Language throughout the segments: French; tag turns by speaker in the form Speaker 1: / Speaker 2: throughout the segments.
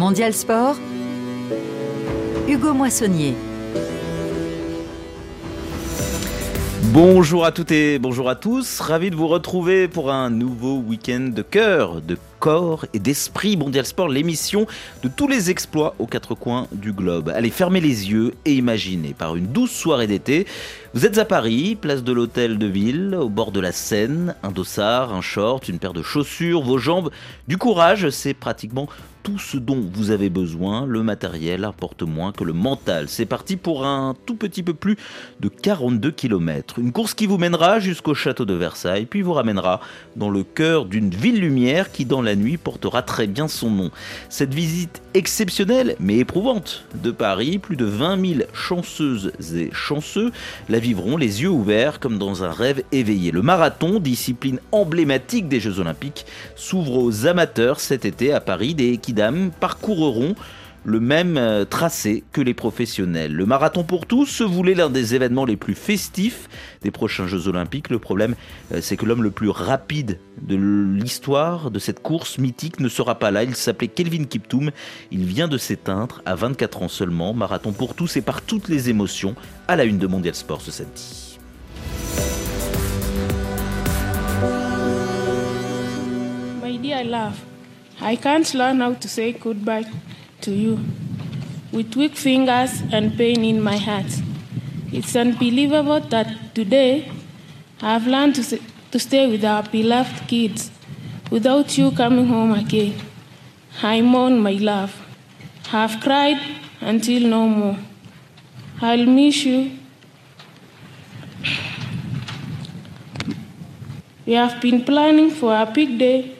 Speaker 1: Mondial Sport, Hugo Moissonnier.
Speaker 2: Bonjour à toutes et bonjour à tous, ravi de vous retrouver pour un nouveau week-end de cœur, de corps et d'esprit. Mondial Sport, l'émission de tous les exploits aux quatre coins du globe. Allez, fermez les yeux et imaginez, par une douce soirée d'été, vous êtes à Paris, place de l'hôtel de ville, au bord de la Seine, un dossard, un short, une paire de chaussures, vos jambes, du courage, c'est pratiquement tout ce dont vous avez besoin. Le matériel importe moins que le mental. C'est parti pour un tout petit peu plus de 42 km. Une course qui vous mènera jusqu'au château de Versailles, puis vous ramènera dans le cœur d'une ville lumière qui, dans la nuit, portera très bien son nom. Cette visite exceptionnelle, mais éprouvante, de Paris, plus de 20 000 chanceuses et chanceux la vivront les yeux ouverts comme dans un rêve éveillé. Le marathon, discipline emblématique des Jeux Olympiques, s'ouvre aux amateurs cet été à Paris. Des équidams parcourront le même euh, tracé que les professionnels. Le marathon pour tous se voulait l'un des événements les plus festifs des prochains Jeux Olympiques. Le problème, euh, c'est que l'homme le plus rapide de l'histoire de cette course mythique ne sera pas là. Il s'appelait Kelvin Kiptoum. Il vient de s'éteindre à 24 ans seulement. Marathon pour tous et par toutes les émotions à la une de Mondial Sport ce samedi.
Speaker 3: My love, I can't learn how to say goodbye to you with weak fingers and pain in my heart. It's unbelievable that today I've learned to, to stay with our beloved kids without you coming home again. I mourn my love. I've cried until no more. I'll miss you. We have been planning for a big day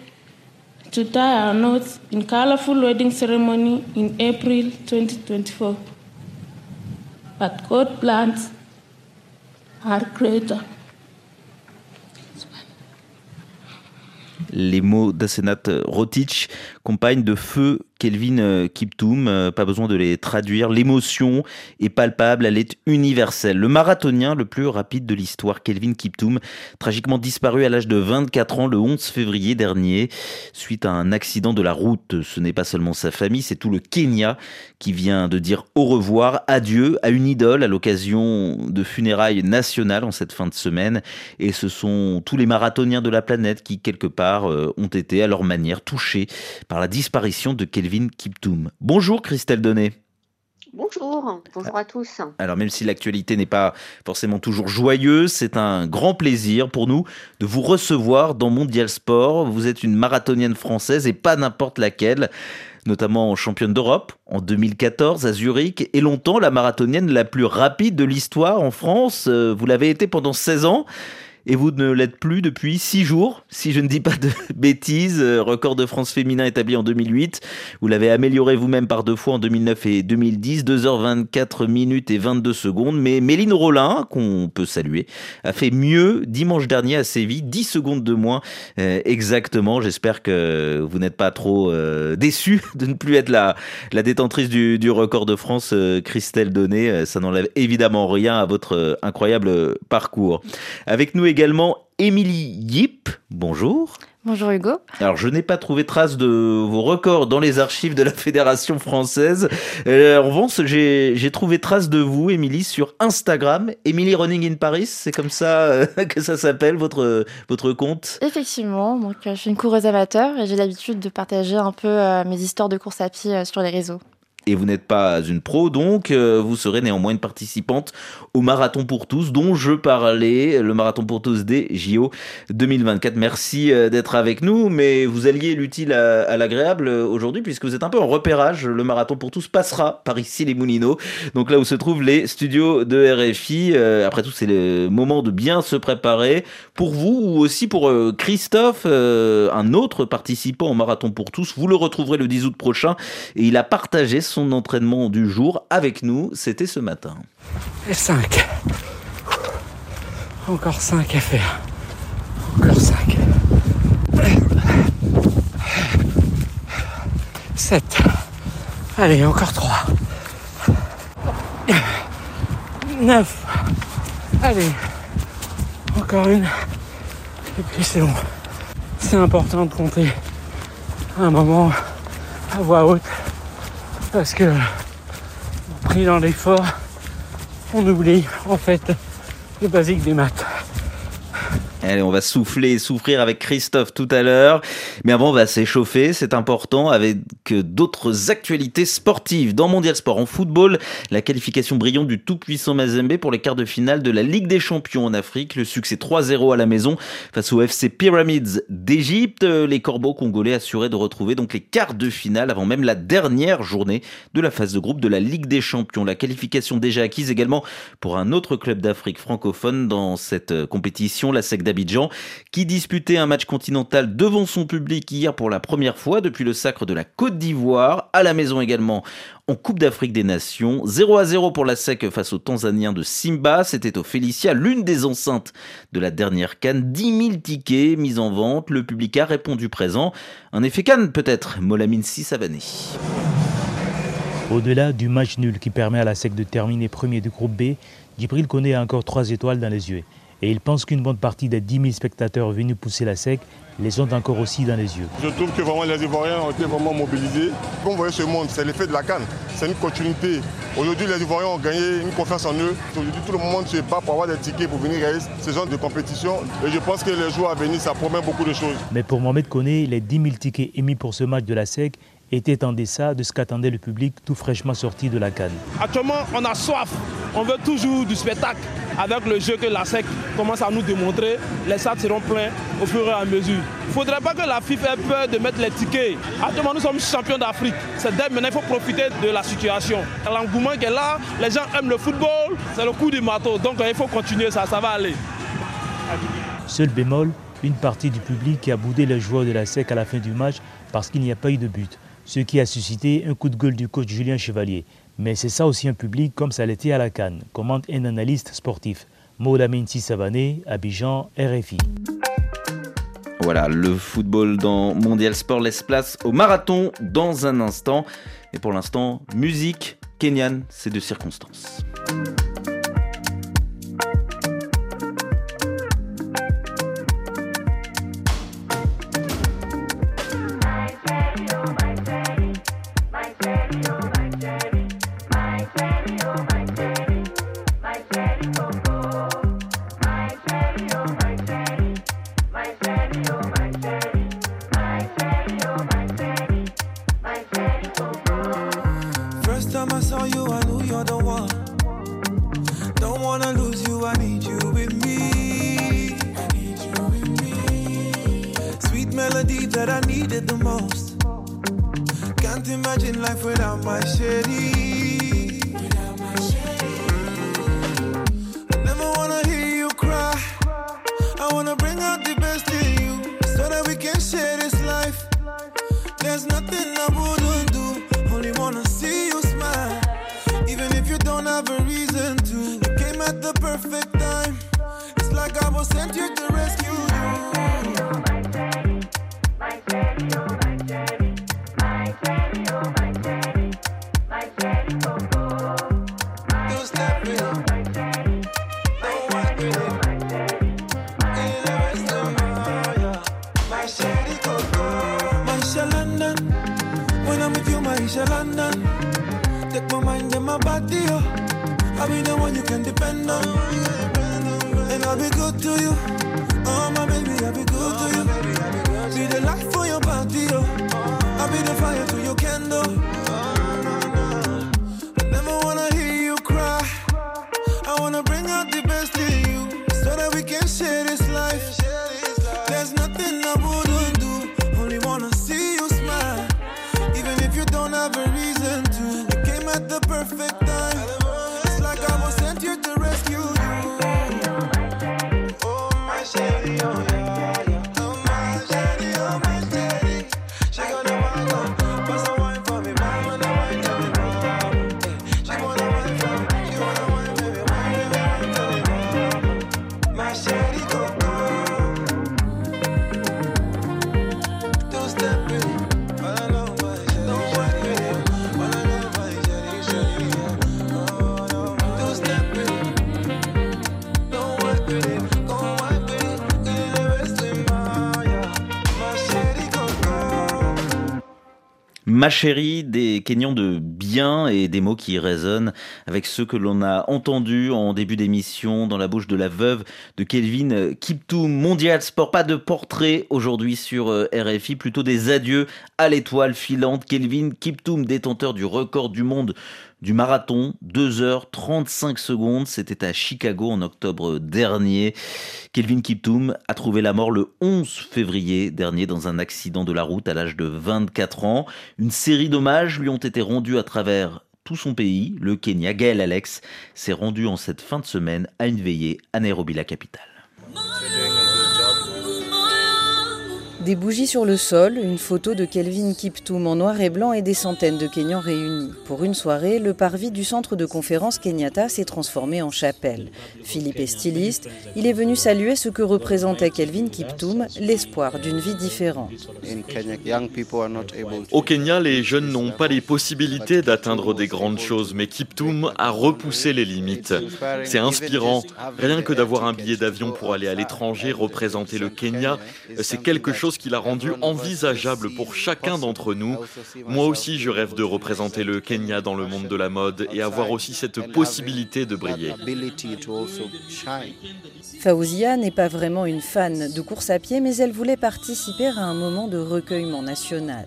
Speaker 3: to tie our knots in colorful wedding ceremony in April 2024. But God plans are greater.
Speaker 2: Les mots d'Asenat Rotic, compagne de feu Kelvin euh, Kiptoum, euh, pas besoin de les traduire. L'émotion est palpable, elle est universelle. Le marathonien le plus rapide de l'histoire, Kelvin Kiptoum, tragiquement disparu à l'âge de 24 ans le 11 février dernier, suite à un accident de la route. Ce n'est pas seulement sa famille, c'est tout le Kenya qui vient de dire au revoir, adieu à une idole à l'occasion de funérailles nationales en cette fin de semaine. Et ce sont tous les marathoniens de la planète qui, quelque part, euh, ont été à leur manière touchés par la disparition de Kelvin Kiptoum. Bonjour Christelle Donnet.
Speaker 4: Bonjour, bonjour à tous.
Speaker 2: Alors même si l'actualité n'est pas forcément toujours joyeuse, c'est un grand plaisir pour nous de vous recevoir dans Mondial Sport. Vous êtes une marathonienne française et pas n'importe laquelle notamment championne d'Europe en 2014 à Zurich et longtemps la marathonienne la plus rapide de l'histoire en France. Euh, Vous l'avez été pendant 16 ans et vous ne l'êtes plus depuis 6 jours, si je ne dis pas de bêtises. Euh, Record de France féminin établi en 2008. Vous l'avez amélioré vous-même par deux fois en 2009 et 2010, 2h24 minutes et 22 secondes. Mais Méline Rollin, qu'on peut saluer, a fait mieux dimanche dernier à Séville, 10 secondes de moins euh, exactement. J'espère que vous n'êtes pas trop euh, déçus de ne plus être la, la détentrice du, record de France, euh, Christelle Donnet. Ça n'enlève évidemment rien à votre incroyable parcours. Avec nous également Émilie Yip. Bonjour.
Speaker 5: Bonjour Hugo.
Speaker 2: Alors, je n'ai pas trouvé trace de vos records dans les archives de la Fédération française. Euh, en revanche, j'ai trouvé trace de vous, Émilie, sur Instagram. Émilie Running in Paris, c'est comme ça euh, que ça s'appelle, votre, votre compte?
Speaker 5: Effectivement, donc euh, je suis une coureuse amateur et j'ai l'habitude de partager un peu mes histoires de course à pied sur les réseaux.
Speaker 2: Et vous n'êtes pas une pro, donc euh, vous serez néanmoins une participante au marathon pour tous dont je parlais, le marathon pour tous des JO 2024. Merci euh, d'être avec nous, mais vous alliez l'utile à, l'agréable euh, aujourd'hui puisque vous êtes un peu en repérage. Le marathon pour tous passera par ici les Moulineaux, donc là où se trouvent les studios de RFI. Après tout, c'est le moment de bien se préparer pour vous ou aussi pour Christophe, un autre participant au marathon pour tous. Vous le retrouverez le 10 août prochain et il a partagé son entraînement du jour avec nous. C'était ce matin.
Speaker 6: Et 5. Encore 5 à faire. Encore 5. 7. Allez, encore 3. 9. Allez. Encore une. Et puis c'est bon. C'est important de compter un moment à voix haute
Speaker 7: parce que pris dans l'effort, on oublie en fait le basique des maths.
Speaker 8: Allez, on va souffler et souffrir avec Christophe tout à l'heure. Mais avant, on va s'échauffer, c'est important, avec d'autres actualités sportives. Dans Mondial Sport, en football, la qualification brillante du tout-puissant Mazembe pour les quarts de finale de la Ligue des Champions en Afrique. Le succès 3-0 à la maison face au FC Pyramids d'Égypte. Les Corbeaux congolais assuraient de retrouver donc les quarts de finale avant même la dernière journée de la phase de groupe de la Ligue des Champions. La qualification déjà acquise également pour un autre club d'Afrique francophone dans cette compétition, la SEC d'Abidjan, qui disputait un match continental devant son public hier pour la première fois depuis le sacre de la Côte d'Ivoire, à la maison également en Coupe d'Afrique des Nations. 0 à 0 pour la SEC face aux Tanzaniens de Simba. C'était au Félicia, l'une des enceintes de la dernière canne. 10 000 tickets mis en vente. Le public a répondu présent. Un effet canne peut-être, Molamine Sissavané.
Speaker 9: Au-delà du match nul qui permet à la SEC de terminer premier du groupe B, Djibril connaît encore trois étoiles dans les yeux et il pense qu'une bonne partie des 10 000 spectateurs venus pousser la SEC les ont encore aussi dans les yeux.
Speaker 10: Je trouve que vraiment les Ivoiriens ont été vraiment mobilisés. Comme vous voyez ce monde, c'est l'effet de la canne, c'est une continuité. Aujourd'hui, les Ivoiriens ont gagné une confiance en eux. Aujourd'hui, tout le monde se bat pour avoir des tickets pour venir gagner ce genre de compétition. Et je pense que les jours à venir, ça promet beaucoup de choses.
Speaker 9: Mais pour Mohamed Koné, les 10 000 tickets émis pour ce match de la SEC était en deçà de ce qu'attendait le public tout fraîchement sorti de la canne.
Speaker 11: Actuellement, on a soif, on veut toujours du spectacle. Avec le jeu que la SEC commence à nous démontrer, les stades seront pleins au fur et à mesure. Il ne faudrait pas que la FIFA ait peur de mettre les tickets. Actuellement, nous sommes champions d'Afrique. C'est dès maintenant, il faut profiter de la situation. L'engouement qui est là, les gens aiment le football, c'est le coup du marteau. Donc il faut continuer ça, ça va aller.
Speaker 9: Seul bémol, une partie du public qui a boudé les joueurs de la SEC à la fin du match parce qu'il n'y a pas eu de but ce qui a suscité un coup de gueule du coach Julien Chevalier. Mais c'est ça aussi un public comme ça l'était à la Cannes, commente un analyste sportif. Mohamed Savané, Abidjan, RFI.
Speaker 8: Voilà, le football dans Mondial Sport laisse place au marathon dans un instant. Et pour l'instant, musique, Kenyan, c'est de circonstances. wanna bring out the best in you so that we can share this life. There's nothing I wouldn't do, only wanna see you smile. Even if you don't have a reason to, you came at the perfect
Speaker 2: Ma chérie, des Kenyans de bien et des mots qui résonnent avec ceux que l'on a entendus en début d'émission dans la bouche de la veuve de Kelvin Kiptoum. Mondial Sport, pas de portrait aujourd'hui sur euh, RFI, plutôt des adieux à l'étoile filante. Kelvin Kiptoum, détenteur du record du monde du marathon, 2h35 secondes. C'était à Chicago en octobre dernier. Kelvin Kiptoum a trouvé la mort le 11 février dernier dans un accident de la route à l'âge de 24 ans. Une série d'hommages lui ont été rendus à travers tout son pays. Le Kenya, Gaël Alex, s'est rendu en cette fin de semaine à une veillée à Nairobi, la capitale.
Speaker 12: Des bougies sur le sol, une photo de Kelvin Kiptoum en noir et blanc et des centaines de Kenyans réunis. Pour une soirée, le parvis du centre de conférence Kenyatta s'est transformé en chapelle. Philippe est styliste, il est venu saluer ce que représentait Kelvin Kiptoum, l'espoir d'une vie différente.
Speaker 13: Au Kenya, les jeunes n'ont pas les possibilités d'atteindre des grandes choses, mais Kiptoum a repoussé les limites. C'est inspirant. Rien que d'avoir un billet d'avion pour aller à l'étranger, représenter le Kenya, c'est quelque chose qui l'a rendu envisageable pour chacun d'entre nous. Moi aussi, je rêve de représenter le Kenya dans le monde de la mode et avoir aussi cette possibilité de briller.
Speaker 12: Faouzia n'est pas vraiment une fan de course à pied, mais elle voulait participer à un moment de recueillement national.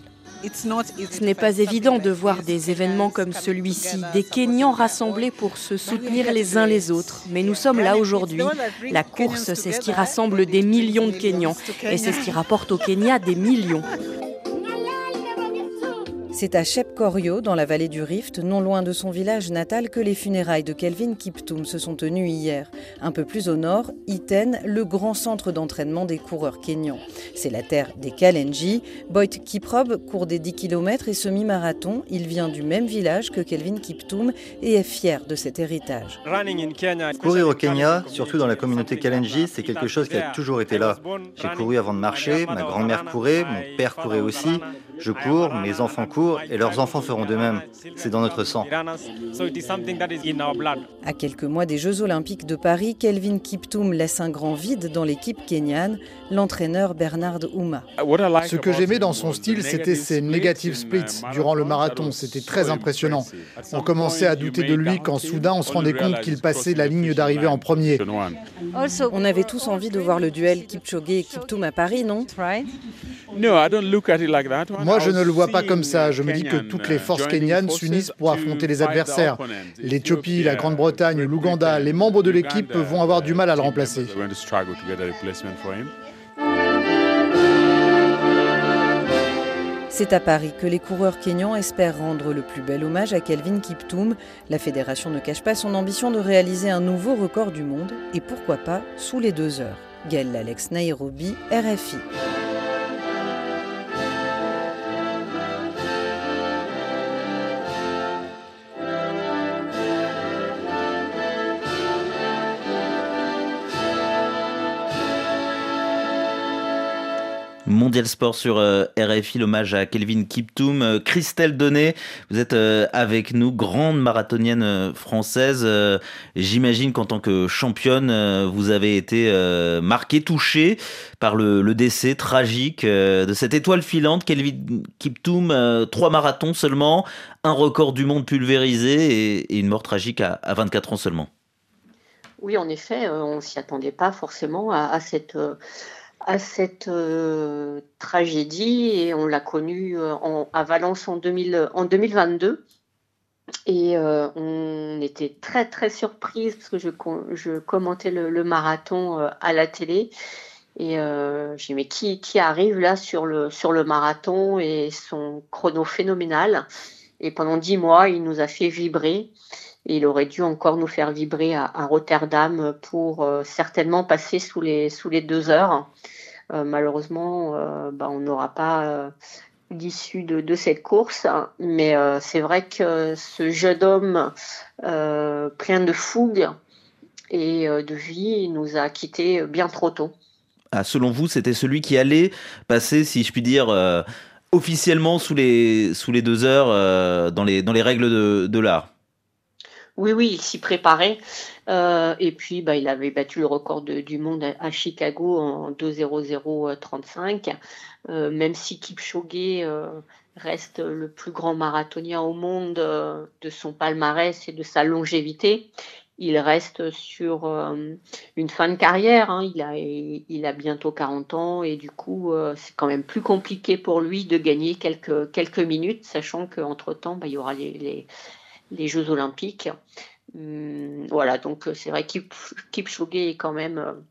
Speaker 14: Ce n'est pas évident de voir des événements comme celui-ci, des Kenyans rassemblés pour se soutenir les uns les autres. Mais nous sommes là aujourd'hui. La course, c'est ce qui rassemble des millions de Kenyans et c'est ce qui rapporte au Kenya des millions.
Speaker 12: C'est à Shepkorio, dans la vallée du Rift, non loin de son village natal, que les funérailles de Kelvin Kiptoum se sont tenues hier. Un peu plus au nord, Iten, le grand centre d'entraînement des coureurs kenyans. C'est la terre des Kalenji. Boyd Kiprob court des 10 km et semi-marathon. Il vient du même village que Kelvin Kiptoum et est fier de cet héritage.
Speaker 15: Courir au Kenya, surtout dans la communauté Kalenji, c'est quelque chose qui a toujours été là. J'ai couru avant de marcher, ma grand-mère courait, mon père courait aussi. Je cours, mes enfants courent et leurs enfants feront de même. C'est dans notre sang.
Speaker 12: À quelques mois des Jeux Olympiques de Paris, Kelvin Kiptoum laisse un grand vide dans l'équipe kenyane, l'entraîneur Bernard Ouma.
Speaker 16: Ce que j'aimais dans son style, c'était ses negative splits durant le marathon. C'était très impressionnant. On commençait à douter de lui quand soudain on se rendait compte qu'il passait la ligne d'arrivée en premier.
Speaker 12: On avait tous envie de voir le duel Kipchoge et Kiptoum à Paris, non?
Speaker 16: Moi, je ne le vois pas comme ça. Je me dis que toutes les forces kenyanes s'unissent pour affronter les adversaires. L'Éthiopie, la Grande-Bretagne, l'Ouganda, les membres de l'équipe vont avoir du mal à le remplacer.
Speaker 12: C'est à Paris que les coureurs kenyans espèrent rendre le plus bel hommage à Kelvin Kiptoum. La fédération ne cache pas son ambition de réaliser un nouveau record du monde et pourquoi pas sous les deux heures. Gaël Alex Nairobi, RFI.
Speaker 2: Mondial Sport sur euh, RFI, l'hommage à Kelvin Kiptoum. Euh, Christelle Donnet, vous êtes euh, avec nous, grande marathonienne française. J'imagine qu'en tant que championne, vous avez été marquée, touchée par le, décès tragique de cette étoile filante, Kelvin Kiptoum. trois marathons seulement, un record du monde pulvérisé et, une mort tragique à, 24 ans seulement.
Speaker 4: Oui, en effet, on s'y attendait pas forcément à, cette à cette euh, tragédie et on l'a connue euh, à Valence en, 2000, en 2022. Et euh, on était très très surprise parce que je, je commentais le, marathon à la télé. Et j'ai dit, mais qui, qui arrive là sur le, sur le marathon et son chrono phénoménal? Et pendant dix mois, il nous a fait vibrer. Il aurait dû encore nous faire vibrer à, Rotterdam pour certainement passer sous les, deux heures. Euh, malheureusement, euh, bah, on n'aura pas euh, l'issue de, cette course. Mais c'est vrai que ce jeune homme plein de fougue et de vie nous a quittés bien trop tôt.
Speaker 2: Ah, selon vous, c'était celui qui allait passer, si je puis dire, officiellement sous les, deux heures dans, les, règles de l'art?
Speaker 4: Oui, oui, il s'y préparait. Euh, et puis, bah, il avait battu le record du monde à, Chicago en 2.0035. Euh, même si Kipchoge euh, reste le plus grand marathonien au monde de son palmarès et de sa longévité il reste sur euh, une fin de carrière. Hein. Il, a, il a bientôt 40 ans et du coup, euh, c'est quand même plus compliqué pour lui de gagner quelques, quelques minutes, sachant qu'entre-temps, bah, il y aura les, Jeux olympiques. Hum, voilà, donc c'est vrai qu'Ipchoge est quand même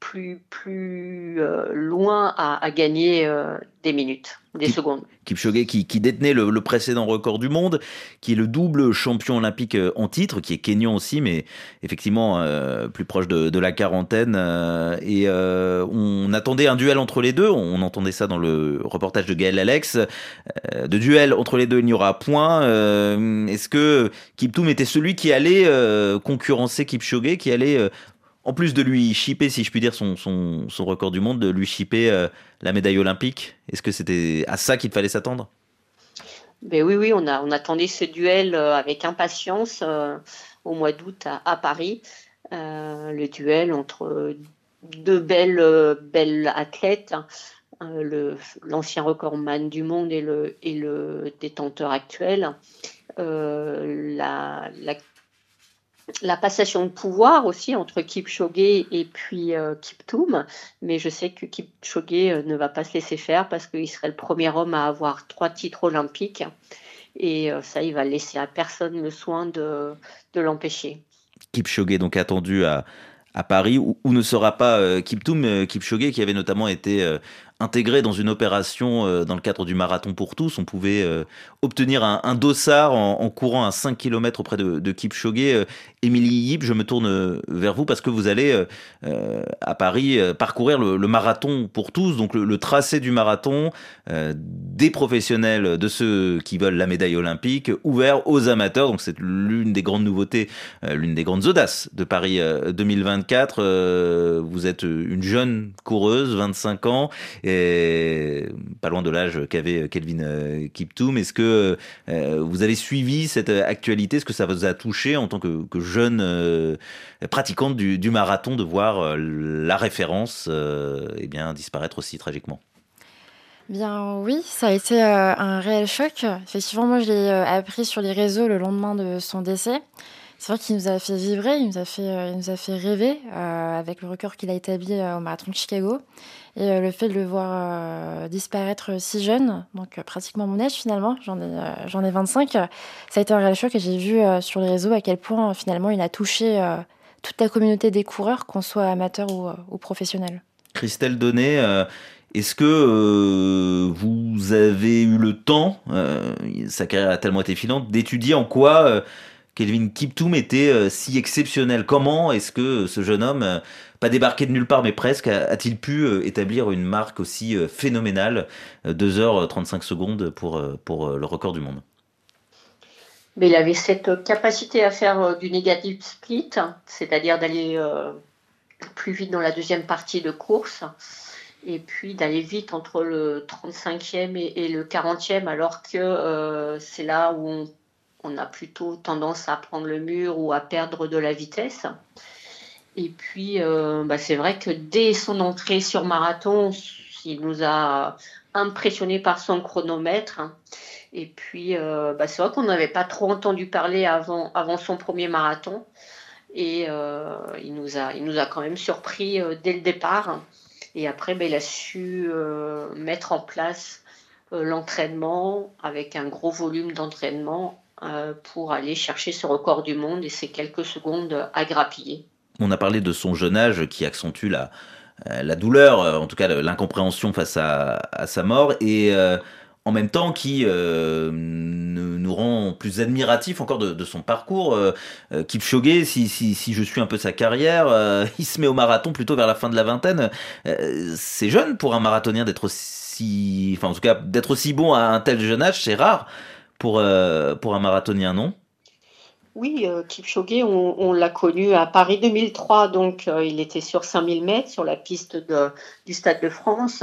Speaker 4: plus, plus euh, loin à, gagner euh, des minutes, des secondes.
Speaker 2: Kipchoge qui, qui détenait le, précédent record du monde, qui est le double champion olympique euh, en titre, qui est kenyan aussi, mais effectivement plus proche de, la quarantaine. et on attendait un duel entre les deux, on entendait ça dans le reportage de Gaël Alex. de duel entre les deux, il n'y aura point. Est-ce que Kiptoum était celui qui allait concurrencer Kipchoge, qui allait en plus de lui chipper, si je puis dire, son, record du monde, de lui chipper euh, la médaille olympique Est-ce que c'était à ça qu'il fallait s'attendre?
Speaker 4: Ben oui, oui, on, attendait ce duel euh, avec impatience euh, au mois d'août à, Paris. le duel entre deux belles, athlètes, hein, l'ancien recordman du monde et le, détenteur actuel. La passation de pouvoir aussi entre Kipchoge et puis euh, Kiptoum, mais je sais que Kipchoge euh, ne va pas se laisser faire parce qu'il serait le premier homme à avoir trois titres olympiques et euh, ça, il va laisser à personne le soin de, l'empêcher.
Speaker 2: Kipchoge donc attendu à, Paris, où, ne sera pas Kiptoum, Kipchoge qui avait notamment été intégré dans une opération euh, dans le cadre du marathon pour tous. On pouvait euh, obtenir un, dossard en, courant à 5 km auprès de, de Kipchoge. Euh, Émilie Yip, je me tourne vers vous parce que vous allez à Paris parcourir le, marathon pour tous, donc le, tracé du marathon des professionnels, de ceux qui veulent la médaille olympique, ouvert aux amateurs. Donc c'est l'une des grandes nouveautés, l'une des grandes audaces de Paris 2024. vous êtes une jeune coureuse, 25 ans, et pas loin de l'âge qu'avait Kelvin euh, Kiptoum. Est-ce que euh, vous avez suivi cette actualité? Est-ce que ça vous a touché en tant que, jeune euh, pratiquante du, marathon de voir la référence eh bien, disparaître aussi tragiquement?
Speaker 5: Bien oui, ça a été un réel choc. Effectivement, moi je l'ai appris sur les réseaux le lendemain de son décès c'est vrai qu'il nous a fait vibrer, il nous a fait, euh, il nous a fait rêver euh, avec le record qu'il a établi euh, au marathon de Chicago. Et le fait de le voir disparaître si jeune, donc pratiquement mon âge finalement, j'en ai, j'en ai 25, ça a été un réel choc et j'ai vu sur les réseaux à quel point finalement il a touché toute la communauté des coureurs, qu'on soit amateur ou professionnel.
Speaker 2: Christelle Donnet, est-ce que vous avez eu le temps, sa carrière a tellement été filante, d'étudier en quoi Kelvin Kiptoum était euh, si exceptionnel. Comment est-ce que ce jeune homme, euh, pas débarqué de nulle part mais presque, a-t-il pu euh, établir une marque aussi phénoménale 2h35 secondes pour, pour le record du monde?
Speaker 4: Mais il avait cette capacité à faire du negative split, c'est-à-dire d'aller plus vite dans la deuxième partie de course, et puis d'aller vite entre le 35e et, le 40e, alors que c'est là où on on a plutôt tendance à prendre le mur ou à perdre de la vitesse. Et puis, euh, bah, c'est vrai que dès son entrée sur marathon, il nous a impressionné par son chronomètre. Et puis, euh, bah, c'est vrai qu'on n'avait pas trop entendu parler avant, son premier marathon. Et euh, il, nous a, quand même surpris dès le départ. Et après, bah, il a su mettre en place l'entraînement avec un gros volume d'entraînement pour aller chercher ce record du monde et ces quelques secondes à grappiller.
Speaker 2: On a parlé de son jeune âge qui accentue la, euh, la douleur, euh, en tout cas l'incompréhension face à, sa mort, et en même temps qui nous rend plus admiratifs encore de, son parcours. Kipchoge, si, si, si, je suis un peu sa carrière, il se met au marathon plutôt vers la fin de la vingtaine. c'est jeune pour un marathonien d'être aussi, enfin en tout cas d'être aussi bon à un tel jeune âge, c'est rare pour, euh, pour un marathonien, non?
Speaker 4: Oui, euh, Kipchoge, on, l'a connu à Paris 2003, donc euh, il était sur 5000 mètres sur la piste du Stade de France.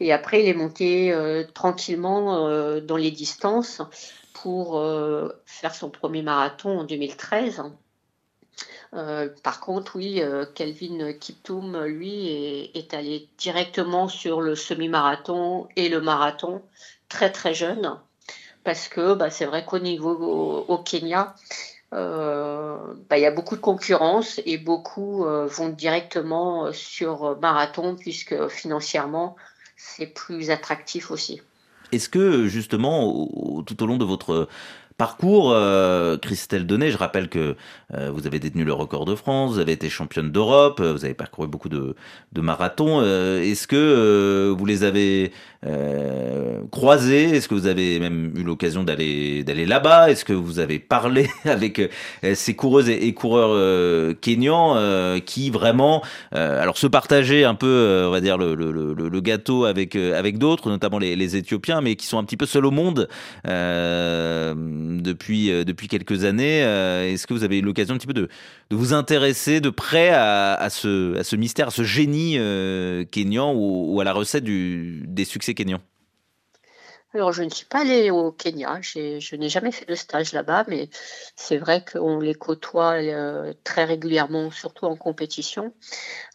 Speaker 4: Et après, il est monté tranquillement dans les distances pour faire son premier marathon en 2013. par contre, oui, Kelvin Kiptoum, lui, est, allé directement sur le semi-marathon et le marathon très très jeune, parce que bah, c'est vrai qu'au niveau au Kenya, euh, bah, il y a beaucoup de concurrence et beaucoup euh, vont directement sur marathon puisque financièrement c'est plus attractif aussi.
Speaker 2: Est-ce que justement, tout au long de votre parcours, euh, Christelle Donnet, je rappelle que euh, vous avez détenu le record de France, vous avez été championne d'Europe, euh, vous avez parcouru beaucoup de, de marathons. Est-ce que vous les avez croisés? Est-ce que vous avez même eu l'occasion d'aller là-bas? Est-ce que vous avez parlé avec ces coureuses et, coureurs kenyans qui vraiment, alors se partageaient un peu, on va dire le, gâteau avec avec d'autres, notamment les, Éthiopiens, mais qui sont un petit peu seuls au monde depuis quelques années. Euh, est-ce que vous avez eu l'occasion un petit peu de, vous intéresser de près à, ce, mystère, à ce génie euh, kényan ou, à la recette du, des succès kényans
Speaker 4: alors, je ne suis pas allée au Kenya, je n'ai jamais fait de stage là-bas, mais c'est vrai qu'on les côtoie euh, très régulièrement, surtout en compétition.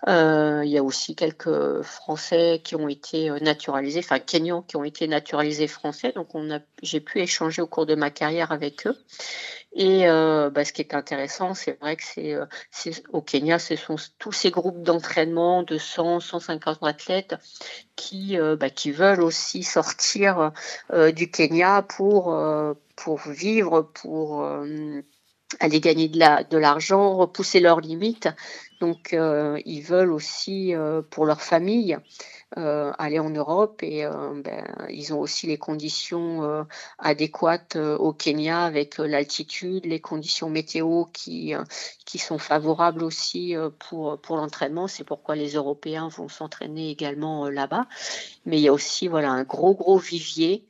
Speaker 4: Euh, il y a aussi quelques Français qui ont été euh, naturalisés, enfin Kenyans qui ont été naturalisés français, donc j'ai pu échanger au cours de ma carrière avec eux. Et euh, bah, ce qui est intéressant, c'est vrai que c'est euh, au Kenya, ce sont tous ces groupes d'entraînement de 100, 150 athlètes qui, euh, bah, qui veulent aussi sortir du Kenya pour, pour vivre, pour aller gagner de l'argent, repousser leurs limites. Donc, ils veulent aussi pour leur famille euh, aller en Europe et euh, ben, ils ont aussi les conditions euh, adéquates au Kenya avec l'altitude, les conditions météo qui, qui sont favorables aussi pour, pour l'entraînement. C'est pourquoi les Européens vont s'entraîner également là-bas. Mais il y a aussi voilà, un gros, gros vivier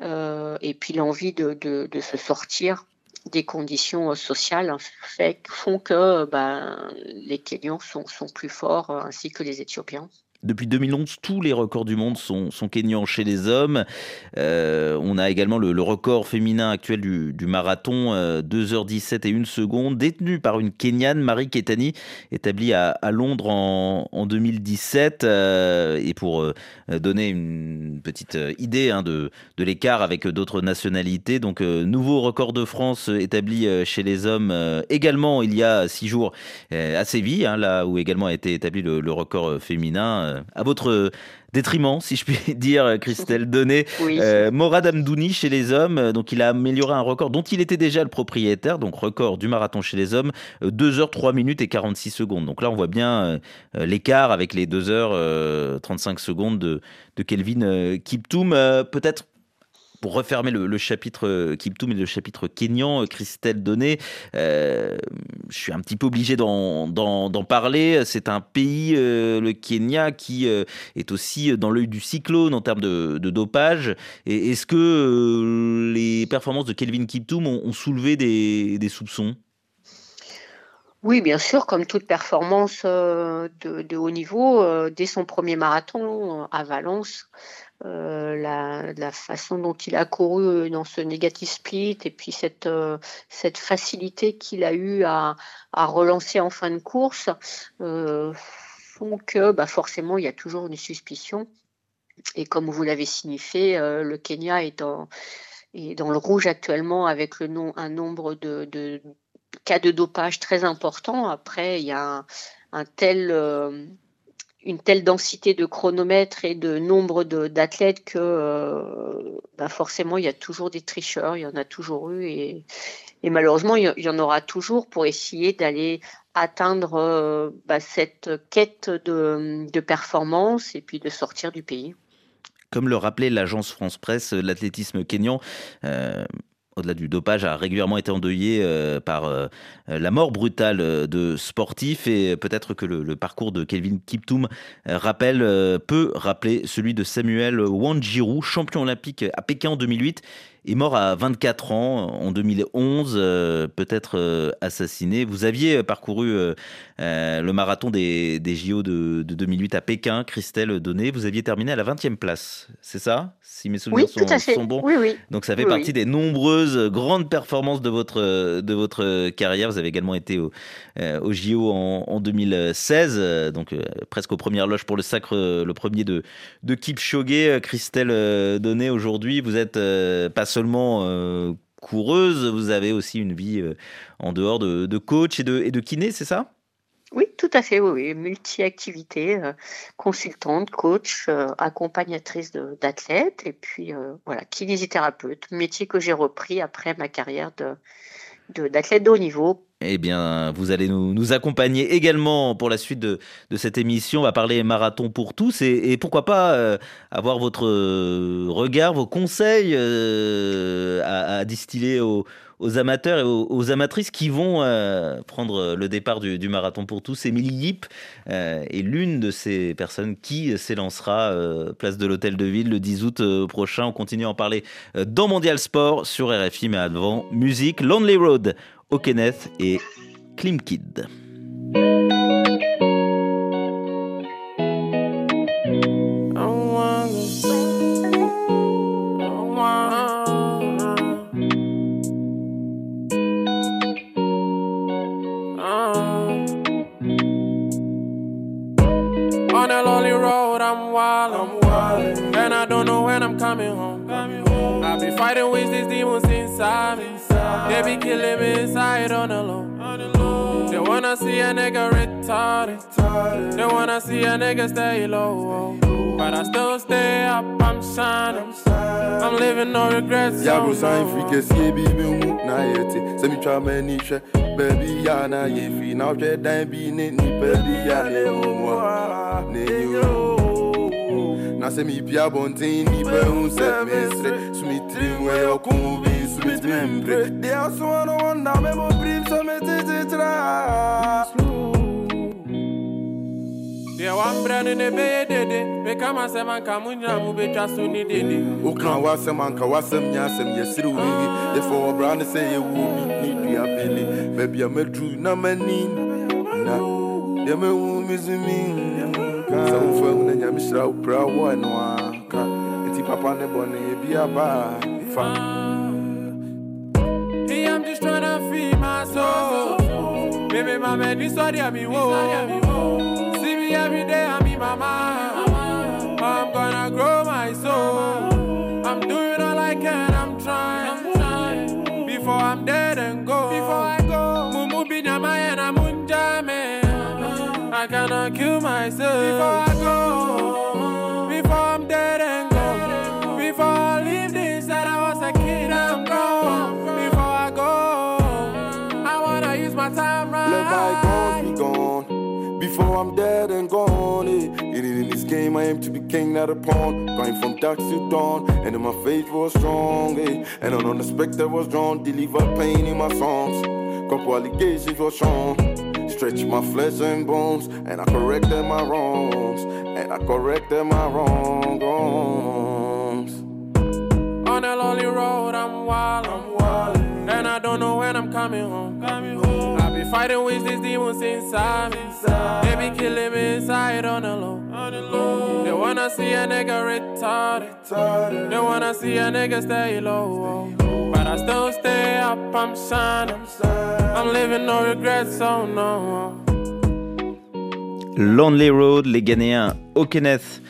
Speaker 4: et puis l'envie de, de, se sortir des conditions sociales fait, font que ben, les Kenyans sont, sont plus forts ainsi que les Éthiopiens.
Speaker 2: Depuis 2011, tous les records du monde sont, sont kényans chez les hommes. Euh, on a également le, record féminin actuel du, marathon, 2h17 euh, et 1 seconde, détenu par une Kenyane, Marie Ketani, établie à, Londres en, 2017. Euh, et pour donner une petite idée hein, de, l'écart avec d'autres nationalités, donc nouveau record de France établi chez les hommes également il y a six jours à Séville, hein, là où également a été établi le, le record féminin à votre détriment, si je puis dire, Christelle Donné. Euh, Morad Amdouni chez les hommes, euh, donc il a amélioré un record dont il était déjà le propriétaire, donc record du marathon chez les hommes, 2 h 3 minutes et 46 secondes. Donc là, on voit bien l'écart avec les 2 h 35 secondes de, de Kelvin Kiptoum. Peut-être pour refermer le, chapitre euh, Kiptoum et le chapitre Kenyan, euh, Christelle Donné, euh, je suis un petit peu obligé d'en parler. C'est un pays, le Kenya, qui est aussi dans l'œil du cyclone en termes de, dopage. Est-ce que les performances de Kelvin Kiptoum ont, soulevé des, soupçons?
Speaker 4: Oui, bien sûr, comme toute performance de, haut niveau, dès son premier marathon à Valence, euh, la, façon dont il a couru euh, dans ce négatif split et puis cette, euh, facilité qu'il a eu à, relancer en fin de course font que bah, forcément il y a toujours une suspicion. Et comme vous l'avez signifié, le Kenya est dans, le rouge actuellement avec un nombre de, cas de dopage très important. Après, il y a un, tel une telle densité de chronomètres et de nombre d'athlètes que euh, bah forcément il y a toujours des tricheurs, il y en a toujours eu et, malheureusement il y en aura toujours pour essayer d'aller atteindre euh, bah, cette quête de, de, performance et puis de sortir du pays.
Speaker 2: Comme le rappelait l'agence France Presse, l'athlétisme kényan euh, au-delà du dopage, a régulièrement été endeuillé euh, par euh, la mort brutale euh, de sportifs. Et peut-être que le, parcours de Kelvin Kiptoum rappelle, peut rappeler celui de Samuel Wanjiru, champion olympique à Pékin en 2008 est mort à 24 ans en 2011, peut-être assassiné. Vous aviez parcouru le marathon des, JO de, 2008 à Pékin, Christelle Donné. Vous aviez terminé à la 20e place, c'est ça? Si mes souvenirs sont, bons.
Speaker 4: Oui, oui.
Speaker 2: Donc ça fait partie des nombreuses grandes performances de votre, de votre carrière. Vous avez également été au, au JO en, 2016, donc presque aux premières loges pour le sacre, le premier de, de Kipchoge. Christelle Donné, aujourd'hui, vous êtes pas seulement euh, coureuse, vous avez aussi une vie euh, en dehors de, coach et de, kiné, c'est ça?
Speaker 4: Oui, tout à fait, oui, multi-activité, euh, consultante, coach, accompagnatrice d'athlètes et puis voilà, kinésithérapeute, métier que j'ai repris après ma carrière d'athlète de, de haut niveau
Speaker 2: eh bien, vous allez nous, accompagner également pour la suite de, cette émission. On va parler marathon pour tous et, pourquoi pas euh, avoir votre euh, regard, vos conseils euh, à, distiller aux, amateurs et aux, amatrices qui vont prendre le départ du, marathon pour tous. Émilie Yip est l'une de ces personnes qui s'élancera place de l'Hôtel de Ville le 10 août prochain. On continue à en parler dans Mondial Sport sur RFI, mais avant, musique, Lonely Road. Okeneth et Klimkid.
Speaker 17: See nigga stay low. Oh. But I still stay up, I'm shining. I'm living no regrets.
Speaker 18: Yeah, bro, oh, sign free, cause yeah, be me, na yeti. Send me try my niche, baby, ya na ye free. Now, dread, I be ni, baby, ya ne, mo, ne, yo. Na se mi pia bontin, ni pe un set mestre. Sumitri, we yo kumbi with membre They also wanna wonder me mo brim so me titi tra
Speaker 17: Deɛ wambrɛ ne bɛyɛ dede meka masɛm anka mo nyina mo bɛtwa so ne dede
Speaker 18: woka w'asɛm anka w'asɛm nyɛ asɛm yɛsere wo bibi yɛfɔ wɔbra ne sɛ yɛwuo bi ne dua baabi a maduru na m'ani na deɛ mahu mesumi sɛ wofa hu na nyame hyira wo pra wɔ ɛno aka nti papa ne bɔne yɛbi aba fa
Speaker 17: I'm just trying to feed my soul. Baby, my man, this all me whoa. See me every day, I'm in my mind. I'm gonna grow my soul. I'm doing all I can, I'm trying. Before I'm dead and go. Before I go, Mumu Binyama and I'm I cannot kill myself. Before I go, before I'm dead and go. Before I leave this, that I was a kid, I'm grown.
Speaker 18: bygones be gone. Before I'm dead and gone, eh. It in this game, I aim to be king, not a pawn. Going from dark to dawn, and my faith was strong, eh. And an unexpected was drawn, deliver pain in my songs. Couple allegations were shown. Stretch my flesh and bones, and I corrected my wrongs, and I corrected my wrongs.
Speaker 17: On a lonely road, I'm wild, I'm wild, and I don't know when I'm coming home. Coming home. Fighting with these demons inside me. They be killing me inside on the low.
Speaker 2: Lonely Road, les Ghanéens Okeneth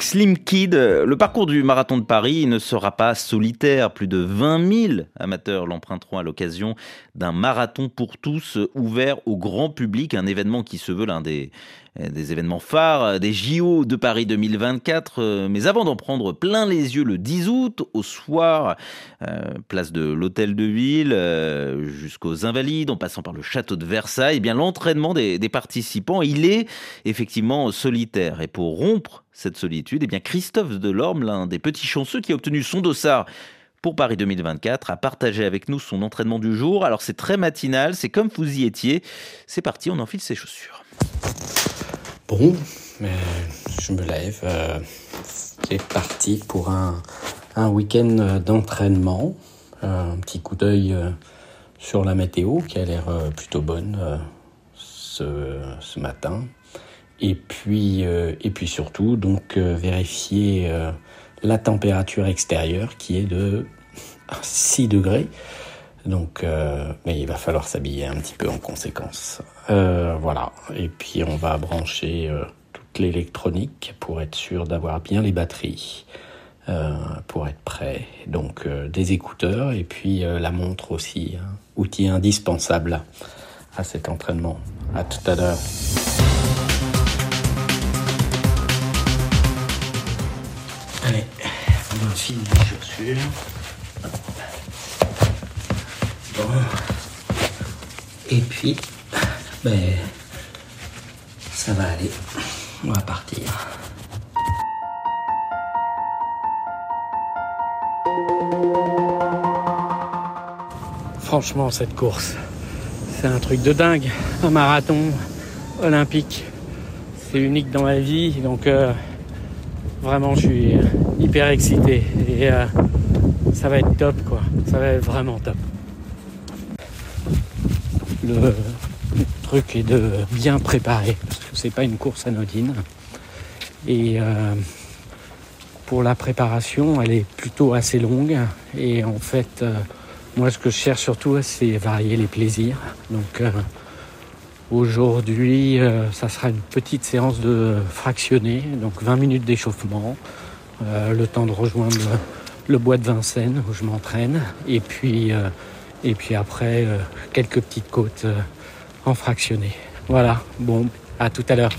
Speaker 2: Slim Kid, le parcours du marathon de Paris ne sera pas solitaire. Plus de 20 000 amateurs l'emprunteront à l'occasion d'un marathon pour tous ouvert au grand public, un événement qui se veut l'un des, des événements phares des JO de Paris 2024. Mais avant d'en prendre plein les yeux le 10 août, au soir, euh, place de l'Hôtel de Ville, euh, jusqu'aux Invalides, en passant par le château de Versailles, eh bien l'entraînement des, des participants, il est effectivement solitaire. Et pour rompre cette solitude, eh bien Christophe Delorme, l'un des petits chanceux qui a obtenu son dossard pour Paris 2024, a partagé avec nous son entraînement du jour. Alors c'est très matinal, c'est comme vous y étiez. C'est parti, on enfile ses chaussures.
Speaker 7: Bon, mais je me lève. Euh, c'est parti pour un, week-end d'entraînement, un petit coup d'œil sur la météo qui a l'air plutôt bonne ce, ce, matin. Et puis, et puis surtout, donc vérifier la température extérieure qui est de 6 degrés. Donc, euh, mais il va falloir s'habiller un petit peu en conséquence. Euh, voilà. Et puis, on va brancher euh, toute l'électronique pour être sûr d'avoir bien les batteries, pour être prêt. Donc, des écouteurs et puis la montre aussi, hein. outil indispensable à cet entraînement. À tout à l'heure. Allez, on enfile les chaussures. Et puis, ben, ça va aller. On va partir. Franchement, cette course, c'est un truc de dingue. Un marathon olympique, c'est unique dans ma vie. Donc, euh, vraiment, je suis hyper excité. Et euh, ça va être top, quoi. Ça va être vraiment top. Le truc est de bien préparer, parce que c'est pas une course anodine. Et euh, pour la préparation, elle est plutôt assez longue. Et en fait, euh, moi, ce que je cherche surtout, c'est varier les plaisirs. Donc, euh, aujourd'hui, ça sera une petite séance de fractionné, donc 20 minutes d'échauffement, le temps de rejoindre le bois de Vincennes où je m'entraîne. Et puis, et puis après, euh, quelques petites côtes euh, en fractionné. Voilà, bon, à tout à l'heure.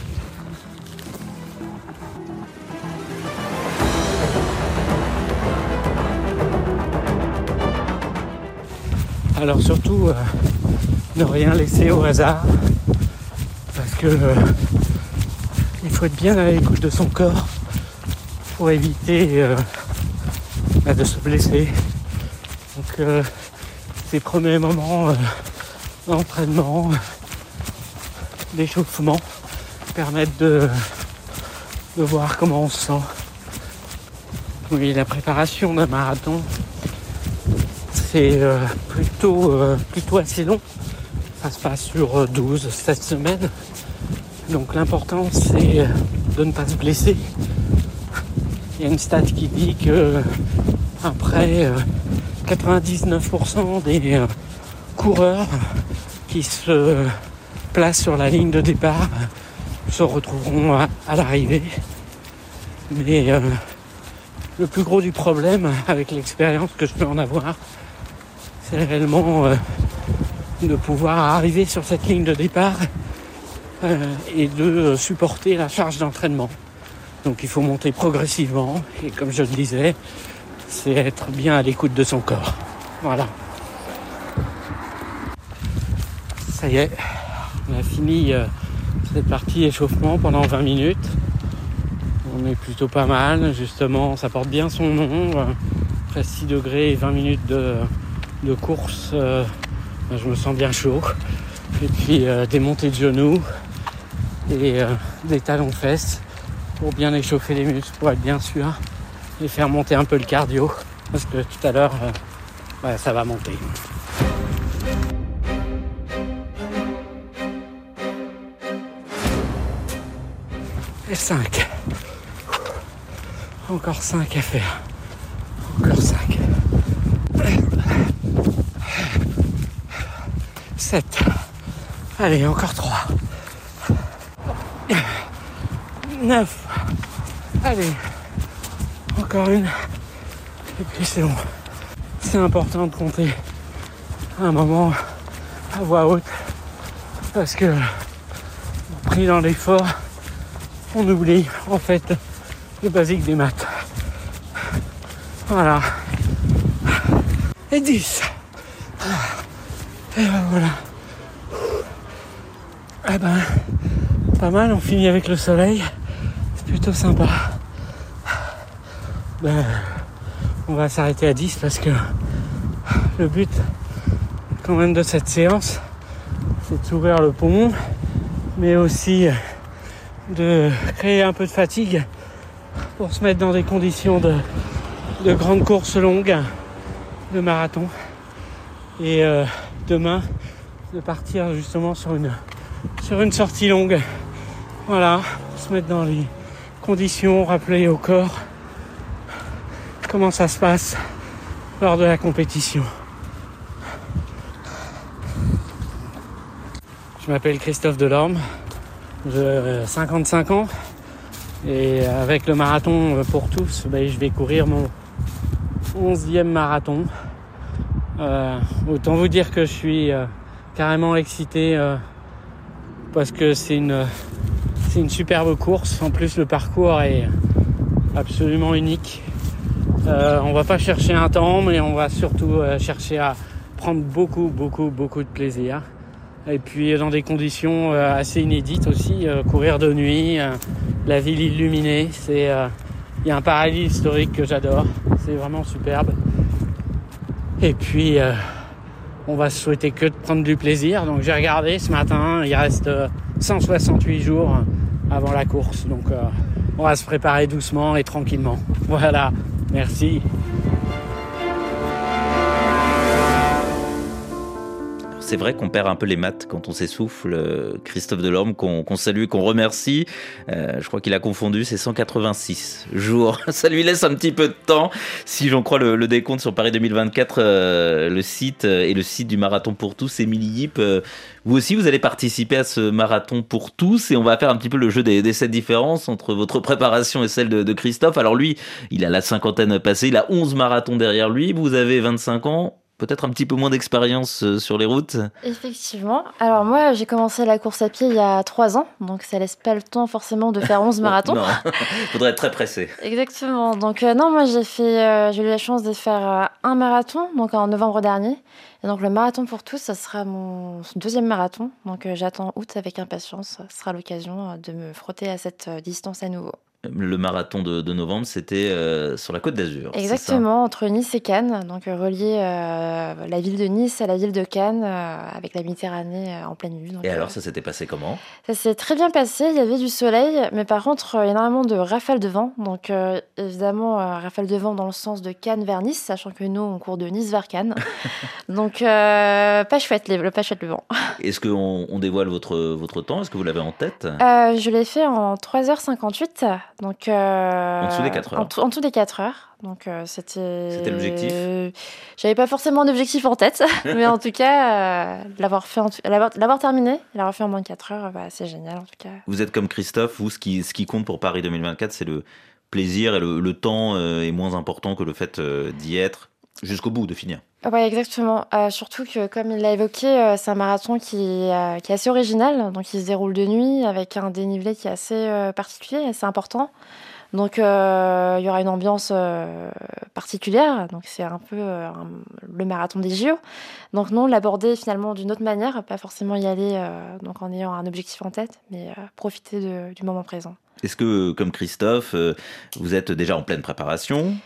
Speaker 7: Alors surtout, euh, ne rien laisser au hasard, parce que il faut être bien à l'écoute de son corps pour éviter bah, de se blesser. Donc ces premiers moments euh, d'entraînement, d'échauffement, permettent de, de voir comment on se sent. Oui, la préparation d'un marathon, c'est euh, plutôt, euh, plutôt assez long. Ça se passe sur 12, 16 semaines. Donc l'important c'est de ne pas se blesser. Il y a une stat qui dit que après 99% des euh, coureurs qui se placent sur la ligne de départ se retrouveront à, l'arrivée. Mais euh, le plus gros du problème avec l'expérience que je peux en avoir, c'est réellement euh, de pouvoir arriver sur cette ligne de départ et de supporter la charge d'entraînement. Donc il faut monter progressivement et comme je le disais, c'est être bien à l'écoute de son corps. Voilà. Ça y est, on a fini euh, cette partie échauffement pendant 20 minutes. On est plutôt pas mal, justement, ça porte bien son nom. Euh, 6 degrés et 20 minutes de, course, euh, je me sens bien chaud. Et puis des montées de genoux et des talons fesses pour bien échauffer les muscles, pour être bien sûr et faire monter un peu le cardio parce que tout à l'heure euh, ça va monter. Et 5. Encore 5 à faire. Encore 5. 7. Allez, encore 3. 9. Allez. Encore une. Et puis c'est bon. C'est important de compter un moment à voix haute. Parce que pris dans l'effort, on oublie en fait le basique des maths. Voilà. Et 10. Et ben voilà. Eh ben, pas mal, on finit avec le soleil. C'est plutôt sympa on va s'arrêter à 10 parce que le but quand même de cette séance, c'est de s'ouvrir le poumon, mais aussi de créer un peu de fatigue pour se mettre dans des conditions de, de grandes courses longues, de marathon. Et euh, demain, de partir justement sur une, sur une sortie longue. Voilà, se mettre dans les conditions, rappeler au corps comment ça se passe lors de la compétition. Je m'appelle Christophe Delorme, j'ai 55 ans et avec le marathon pour tous, ben, je vais courir mon 11e marathon. Euh, autant vous dire que je suis euh, carrément excité euh, parce que c'est une, c'est une superbe course. En plus, le parcours est absolument unique. On va pas chercher un temps, mais on va surtout chercher à prendre beaucoup, beaucoup, beaucoup de plaisir et puis dans des conditions euh, assez inédites aussi, euh, courir de nuit, euh, la ville illuminée, c'est il y a un paradis historique que j'adore, c'est vraiment superbe. Et puis on va se souhaiter que de prendre du plaisir. Donc j'ai regardé ce matin, il reste 168 jours avant la course. Donc on va se préparer doucement et tranquillement. Voilà, merci.
Speaker 2: C'est vrai qu'on perd un peu les maths quand on s'essouffle. Euh, Christophe Delorme, qu'on salue, qu'on remercie. Euh, je crois qu'il a confondu, c'est 186 jours. Ça lui laisse un petit peu de temps. Si j'en crois le, décompte sur Paris 2024, euh, le site et le site du Marathon pour tous, Émilie Yip, vous aussi, vous allez participer à ce Marathon pour tous et on va faire un petit peu le jeu des, des différences entre votre préparation et celle de, de Christophe. Alors lui, il a la cinquantaine passée, il a 11 marathons derrière lui. Vous avez 25 ans peut-être un petit peu moins d'expérience euh, sur les routes
Speaker 5: Effectivement. Alors moi, j'ai commencé la course à pied il y a trois ans, donc ça laisse pas le temps forcément de faire 11 marathons.
Speaker 2: non, il faudrait être très pressé.
Speaker 5: Exactement. Donc euh, non, moi j'ai fait, euh, j'ai eu la chance de faire un marathon, donc en novembre dernier. Et donc le marathon pour tous, ça sera mon deuxième marathon. Donc j'attends août avec impatience. Ce sera l'occasion de me frotter à cette distance à nouveau
Speaker 2: le marathon de, novembre, c'était euh, sur la côte d'Azur.
Speaker 5: Exactement, entre Nice et Cannes, donc euh, relier euh, la ville de Nice à la ville de Cannes avec la Méditerranée en pleine vue.
Speaker 2: et alors, ça s'était passé comment?
Speaker 5: Ça s'est très bien passé, il y avait du soleil, mais par contre, énormément de rafales de vent. Donc, évidemment, rafales de vent dans le sens de Cannes vers Nice, sachant que nous, on court de Nice vers Cannes. donc, pas chouette, le, pas chouette le vent.
Speaker 2: Est-ce qu'on on dévoile votre, votre temps? Est-ce que vous l'avez en tête?
Speaker 5: Je l'ai fait en 3h58. Donc,
Speaker 2: euh, en dessous des 4 heures.
Speaker 5: En, dessous des 4 heures. Donc euh, c'était.
Speaker 2: C'était l'objectif.
Speaker 5: J'avais pas forcément d'objectif en tête, mais en tout cas, euh, l'avoir fait, l'avoir terminé, l'avoir fait en moins de 4 heures, bah, c'est génial en tout cas.
Speaker 2: Vous êtes comme Christophe, vous, ce qui, ce qui compte pour Paris 2024, c'est le plaisir et le, le temps est moins important que le fait d'y être jusqu'au bout, de finir.
Speaker 5: Oui, exactement. Euh, surtout que, comme il l'a évoqué, euh, c'est un marathon qui, euh, qui, est assez original. Donc, il se déroule de nuit avec un dénivelé qui est assez particulier, assez important. Donc, il y aura une ambiance particulière. Donc, c'est un peu le marathon des JO. Donc, non, l'aborder finalement d'une autre manière, pas forcément y aller donc en ayant un objectif en tête, mais profiter du moment présent.
Speaker 2: Est-ce que, comme Christophe, vous êtes déjà en pleine préparation?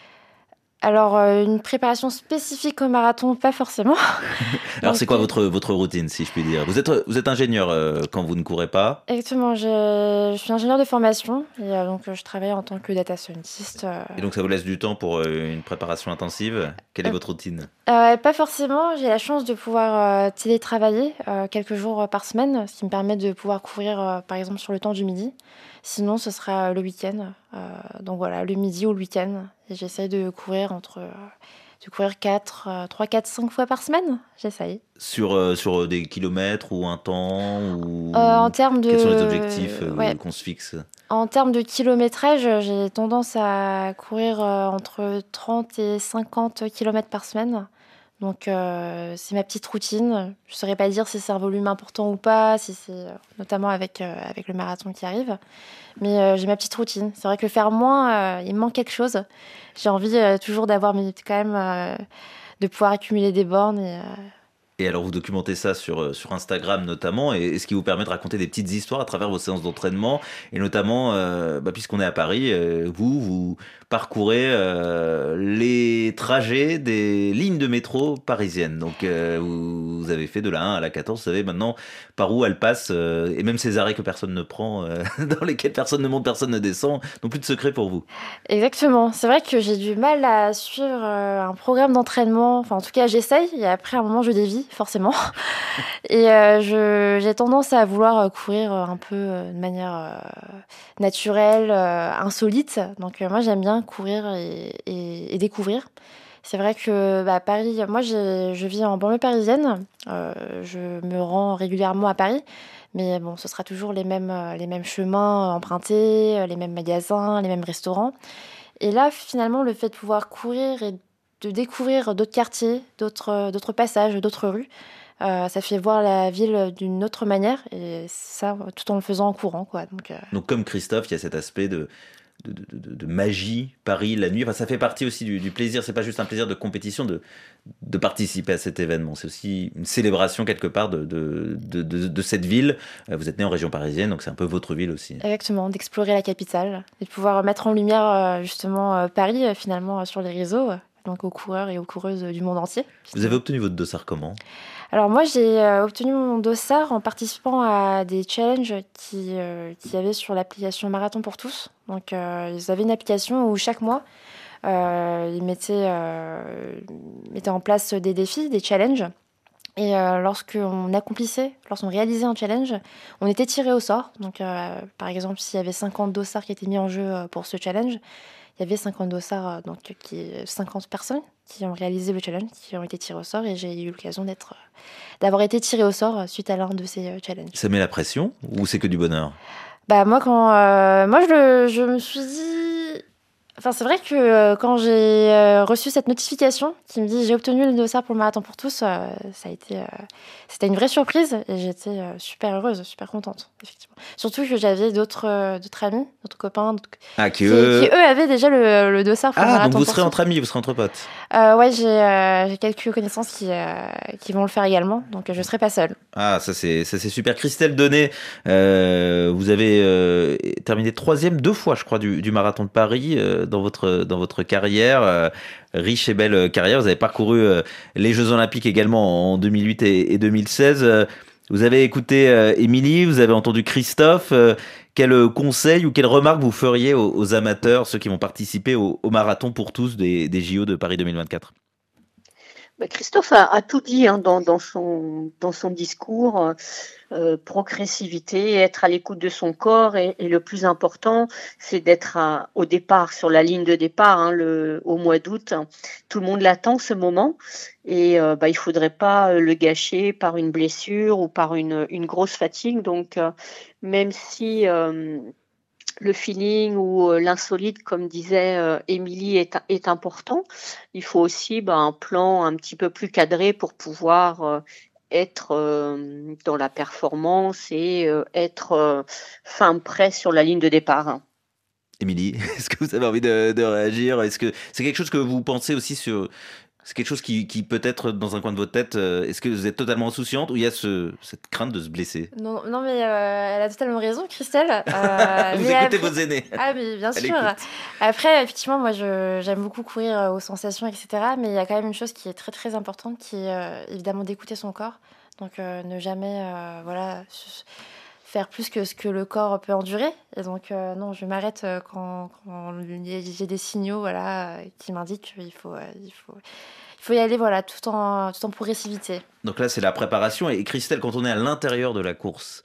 Speaker 5: Alors, euh, une préparation spécifique au marathon, pas forcément.
Speaker 2: Alors, c'est quoi votre, votre routine, si je puis dire? Vous êtes, vous êtes ingénieur euh, quand vous ne courez pas?
Speaker 5: Exactement, je, suis ingénieur de formation et euh, donc je travaille en tant que data scientist.
Speaker 2: Et donc, ça vous laisse du temps pour une préparation intensive? Quelle est votre routine?
Speaker 5: Pas forcément, j'ai la chance de pouvoir télétravailler quelques jours par semaine, ce qui me permet de pouvoir courir, par exemple, sur le temps du midi. Sinon, ce sera le week-end. Euh, donc voilà, le midi ou le week-end. J'essaye de courir entre de courir 4, 3, 4, 5 fois par semaine. J'essaye.
Speaker 2: Sur, euh, sur des kilomètres ou un temps ou...
Speaker 5: Euh, en termes de...
Speaker 2: Quels sont les objectifs qu'on se fixe?
Speaker 5: En termes de kilométrage, j'ai tendance à courir entre 30 et 50 kilomètres par semaine. Donc euh, c'est ma petite routine. Je ne saurais pas dire si c'est un volume important ou pas, si c'est euh, notamment avec, euh, avec le marathon qui arrive. Mais j'ai ma petite routine. C'est vrai que faire moins, il manque quelque chose. J'ai envie toujours d'avoir quand même de pouvoir accumuler des bornes Et
Speaker 2: alors vous documentez ça sur, euh, sur Instagram notamment, et, ce qui vous permet de raconter des petites histoires à travers vos séances d'entraînement, et notamment, euh, bah, puisqu'on est à Paris, euh, vous, vous parcourez les trajets des lignes de métro parisiennes. Donc vous, avez fait de la 1 à la 14, vous savez maintenant par où elle passe, et même ces arrêts que personne ne prend, dans lesquels personne ne monte, personne ne descend, n'ont plus de secret pour vous.
Speaker 5: Exactement, c'est vrai que j'ai du mal à suivre un programme d'entraînement, enfin en tout cas j'essaye, et après un moment je dévie forcément. Et euh, j'ai tendance à vouloir euh, courir euh, un peu de manière naturelle, insolite. Donc moi j'aime bien courir et, découvrir. C'est vrai que bah, Paris, moi je vis en banlieue parisienne. je me rends régulièrement à Paris. Mais bon, ce sera toujours les mêmes, les mêmes chemins empruntés, les mêmes magasins, les mêmes restaurants. Et là, finalement, le fait de pouvoir courir et de découvrir d'autres quartiers, d'autres, d'autres passages, d'autres rues. Euh, ça fait voir la ville d'une autre manière et ça tout en le faisant en courant quoi.
Speaker 2: Donc, euh, Donc comme Christophe, il y a cet aspect de, de, de, magie, Paris la nuit. Enfin, ça fait partie aussi du, du plaisir. C'est pas juste un plaisir de compétition de, de participer à cet événement. C'est aussi une célébration quelque part de, de, cette ville. Euh, vous êtes né en région parisienne, donc c'est un peu votre ville aussi.
Speaker 5: Exactement, d'explorer la capitale et de pouvoir mettre en lumière justement Paris finalement sur les réseaux donc aux coureurs et aux coureuses du monde entier.
Speaker 2: Vous avez obtenu votre dossard comment?
Speaker 5: Alors moi j'ai euh, obtenu mon dossard en participant à des challenges qui, euh, qui y avait sur l'application Marathon pour tous. Donc euh, ils avaient une application où chaque mois ils mettaient, mettaient en place des défis, des challenges. Et lorsqu'on accomplissait, lorsqu'on réalisait un challenge, on était tiré au sort. Donc, par exemple, s'il y avait 50 dossards qui étaient mis en jeu pour ce challenge, il y avait 50 dossards, euh, donc qui, 50 personnes qui ont réalisé le challenge, qui ont été tirées au sort, et j'ai eu l'occasion d'être, euh, d'avoir été tirée au sort euh, suite à l'un de ces challenges.
Speaker 2: Ça met la pression ou c'est que du bonheur?
Speaker 5: Bah moi quand, moi je, je me suis dit, Enfin, c'est vrai que euh, quand j'ai euh, reçu cette notification qui me dit j'ai obtenu le dossard pour le marathon pour tous, euh, ça a été, c'était une vraie surprise et j'étais super heureuse, super contente, effectivement. Surtout que j'avais d'autres, d'autres amis, d'autres copains,
Speaker 2: ah,
Speaker 5: qui, eux... avaient déjà le, le dossard pour
Speaker 2: ah,
Speaker 5: le marathon.
Speaker 2: donc vous serez entre amis, vous serez entre potes.
Speaker 5: ouais, j'ai, j'ai quelques connaissances qui, qui vont le faire également, donc je serai pas seule.
Speaker 2: Ah, ça c'est, ça c'est super. Christelle Donnet, vous avez terminé troisième deux fois, je crois, du, du marathon de Paris dans votre, dans votre carrière, euh, riche et belle carrière. Vous avez parcouru euh, les Jeux Olympiques également en 2008 et, 2016. Vous avez écouté euh, Émilie, vous avez entendu Christophe. quel conseil ou quelle remarque vous feriez aux, amateurs, ceux qui vont participer au, marathon pour tous des, des JO de Paris 2024
Speaker 4: bah, Christophe a, tout dit hein, dans, son, discours. Euh, progressivité, être à l'écoute de son corps et, le plus important, c'est d'être au départ, sur la ligne de départ, hein, au mois d'août. Tout le monde l'attend ce moment et euh, bah, il faudrait pas le gâcher par une blessure ou par une, grosse fatigue. Donc, euh, même si euh, le feeling ou l'insolite, comme disait Émilie, est, important. Il faut aussi bah, un plan un petit peu plus cadré pour pouvoir être euh, dans la performance et euh, être euh, fin prêt sur la ligne de départ.
Speaker 2: Émilie, est-ce que vous avez envie de, réagir? Est-ce que c'est quelque chose que vous pensez aussi sur c'est quelque chose qui, qui, peut être dans un coin de votre tête. Est-ce que vous êtes totalement insouciante ou il y a ce, cette crainte de se blesser
Speaker 5: non, non, mais elle a totalement raison, Christelle.
Speaker 2: vous écoutez vos aînés.
Speaker 5: Ah, mais bien sûr. Après, effectivement, moi, j'aime beaucoup courir aux sensations, etc. Mais il y a quand même une chose qui est très, très importante, qui est évidemment d'écouter son corps. Donc euh, ne jamais euh, voilà faire plus que ce que le corps peut endurer. Et donc euh, non, je m'arrête quand, quand j'ai des signaux voilà qui m'indiquent qu'il faut il faut il faut y aller voilà tout en tout en progressivité.
Speaker 2: Donc là c'est la préparation et Christelle quand on est à l'intérieur de la course.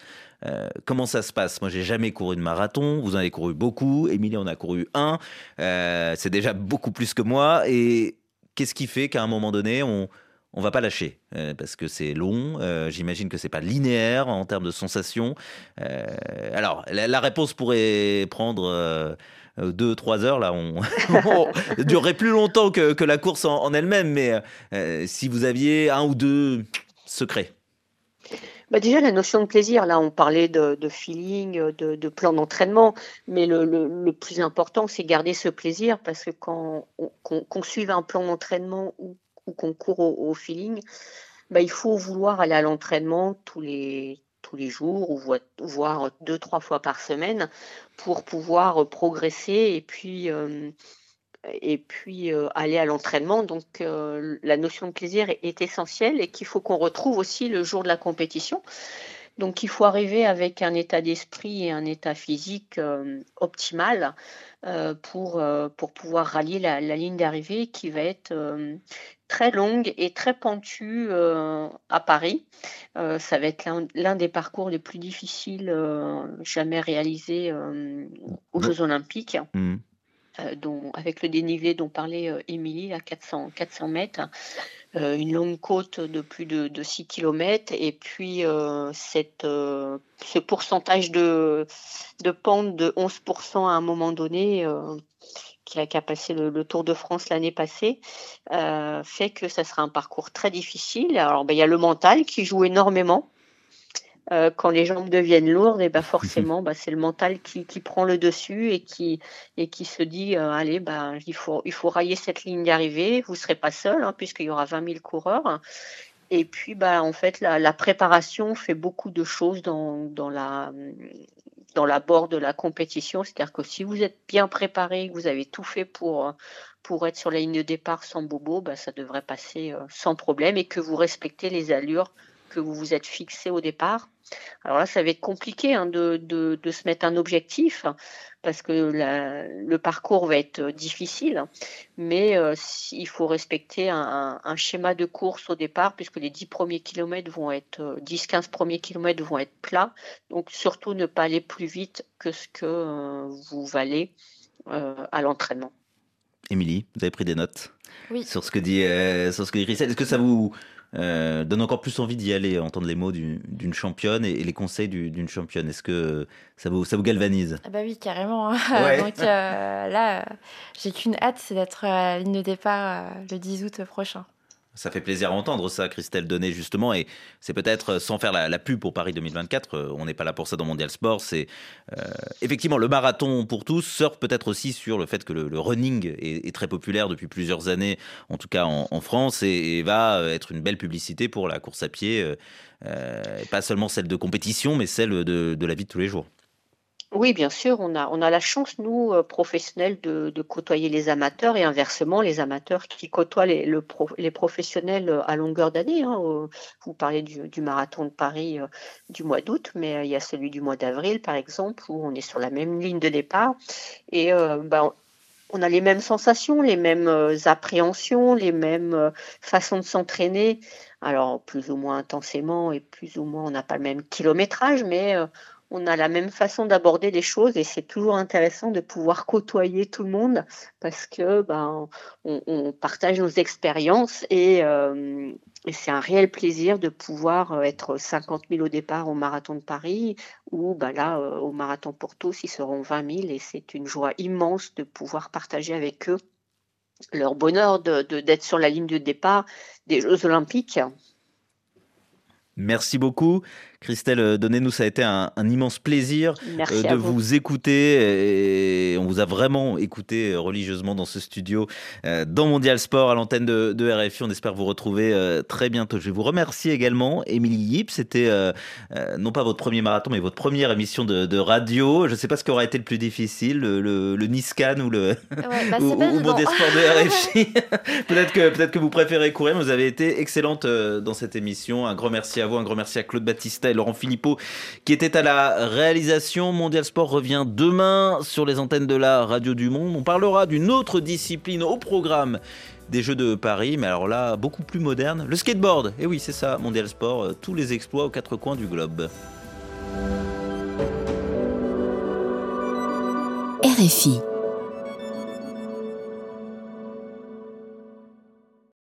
Speaker 2: comment ça se passe? Moi, j'ai jamais couru de marathon. Vous en avez couru beaucoup. Émilie en a couru un. c'est déjà beaucoup plus que moi. Et qu'est-ce qui fait qu'à un moment donné, on, on va pas lâcher euh, parce que c'est long. Euh, j'imagine que c'est pas linéaire en termes de sensations. Euh, alors, la, réponse pourrait prendre deux, trois heures. Là, on, durerait plus longtemps que, la course en, elle-même. Mais si vous aviez un ou deux secrets.
Speaker 4: Bah déjà, la notion de plaisir, là, on parlait de, feeling, de, plan d'entraînement, mais le, plus important, c'est garder ce plaisir parce que quand on, qu'on suive un plan d'entraînement ou ou qu'on au, feeling, bah, il faut vouloir aller à l'entraînement tous les, jours ou voire deux, trois fois par semaine pour pouvoir progresser et puis, euh, euh, aller à l'entraînement. Donc euh, la notion de plaisir est, essentielle et qu'il faut qu'on retrouve aussi le jour de la compétition. Donc il faut arriver avec un état d'esprit et un état physique optimal pour, pour pouvoir rallier la, la ligne d'arrivée qui va être très longue et très pentue euh, à Paris. Euh, ça va être l'un des parcours les plus difficiles euh, jamais réalisés aux Jeux Olympiques. Mmh. Dont, avec le dénivelé dont parlait Émilie, à 400, 400 mètres, une longue côte de plus de, de 6 km, et puis ce pourcentage de, pente de 11% à un moment donné qui a, passé le, Tour de France l'année passée, euh, fait que ça sera un parcours très difficile. Alors, ben, il y a le mental qui joue énormément. Euh, quand les jambes deviennent lourdes, et ben forcément, ben, c'est le mental qui, prend le dessus et qui, et qui se dit euh, allez, ben, il, faut, il faut railler cette ligne d'arrivée. Vous ne serez pas seul, hein, puisqu'il y aura 20 000 coureurs. Et puis, ben, en fait, la, la préparation fait beaucoup de choses dans, dans la, dans l'abord de la compétition. C'est-à-dire que si vous êtes bien préparé, que vous avez tout fait pour, pour être sur la ligne de départ sans bobo, bah, ça devrait passer euh, sans problème et que vous respectez les allures que vous vous êtes fixé au départ. Alors là, ça va être compliqué hein, de, de, se mettre un objectif parce que le parcours va être difficile, mais euh, il faut respecter un, schéma de course au départ puisque les 10 premiers kilomètres vont être 10-15 euh, premiers kilomètres vont être plats. Donc surtout ne pas aller plus vite que ce que euh, vous valez à l'entraînement.
Speaker 2: Émilie, vous avez pris des notes
Speaker 5: oui.
Speaker 2: sur ce que dit sur ce que dit Christelle. Est-ce que ça vous euh, donne encore plus envie d'y aller, entendre les mots d'une championne et, les conseils d'une championne. Est-ce que ça vous, ça vous galvanise?
Speaker 5: Ah Bah oui, carrément. Hein. Donc euh, là, j'ai qu'une hâte, c'est d'être à la ligne de départ euh, le 10 août prochain.
Speaker 2: Ça fait plaisir à entendre ça, Christelle Donnet, justement. Et c'est peut-être, euh, sans faire la, pub pour Paris 2024, euh, on n'est pas là pour ça dans Mondial Sport. C'est euh, effectivement le marathon pour tous surfe peut-être aussi sur le fait que le, running est, très populaire depuis plusieurs années, en tout cas en, France, et, va être une belle publicité pour la course à pied. pas seulement celle de compétition, mais celle de la vie de tous les jours.
Speaker 4: Oui, bien sûr, on a, la chance, nous, euh, professionnels, de, côtoyer les amateurs et inversement, les amateurs qui côtoient les, le les professionnels euh, à longueur d'année. Hein, Vous parlez du, du marathon de Paris euh, du mois d'août, mais il y a celui du mois d'avril, par exemple, où on est sur la même ligne de départ. Et ben, on a les mêmes sensations, les mêmes appréhensions, les mêmes façons de s'entraîner. Alors, plus ou moins intensément et plus ou moins, on n'a pas le même kilométrage, mais on a la même façon d'aborder les choses et c'est toujours intéressant de pouvoir côtoyer tout le monde parce que ben, on, partage nos expériences euh, et, c'est un réel plaisir de pouvoir être 50 000 au départ au marathon de Paris ou ben là euh, au marathon pour tous ils seront 20 000 et c'est une joie immense de pouvoir partager avec eux leur bonheur de, d'être sur la ligne de départ des Jeux olympiques.
Speaker 2: Merci beaucoup. Christelle, euh, donnez-nous, ça a été un, immense plaisir euh, de vous. écouter. Et on vous a vraiment écouté euh, religieusement dans ce studio, dans Mondial Sport, à l'antenne de, RFI. On espère vous retrouver très bientôt. Je vais vous remercier également, Émilie Yip. C'était non pas votre premier marathon, mais votre première émission de, radio. Je ne sais pas ce qui aura été le plus difficile, le, Niscan ou le
Speaker 5: bah,
Speaker 2: ou, Mondial Sport de RFI. peut-être que, peut que vous préférez courir, mais vous avez été excellente dans cette émission. Un grand merci à vous, un grand merci à Claude Battista Laurent Philippot qui était à la réalisation. Mondial Sport revient demain sur les antennes de la Radio du Monde. On parlera d'une autre discipline au programme des Jeux de Paris, mais alors là, beaucoup plus moderne, le skateboard. Et oui, c'est ça, Mondial Sport, euh, tous les exploits aux quatre coins du globe.
Speaker 19: RFI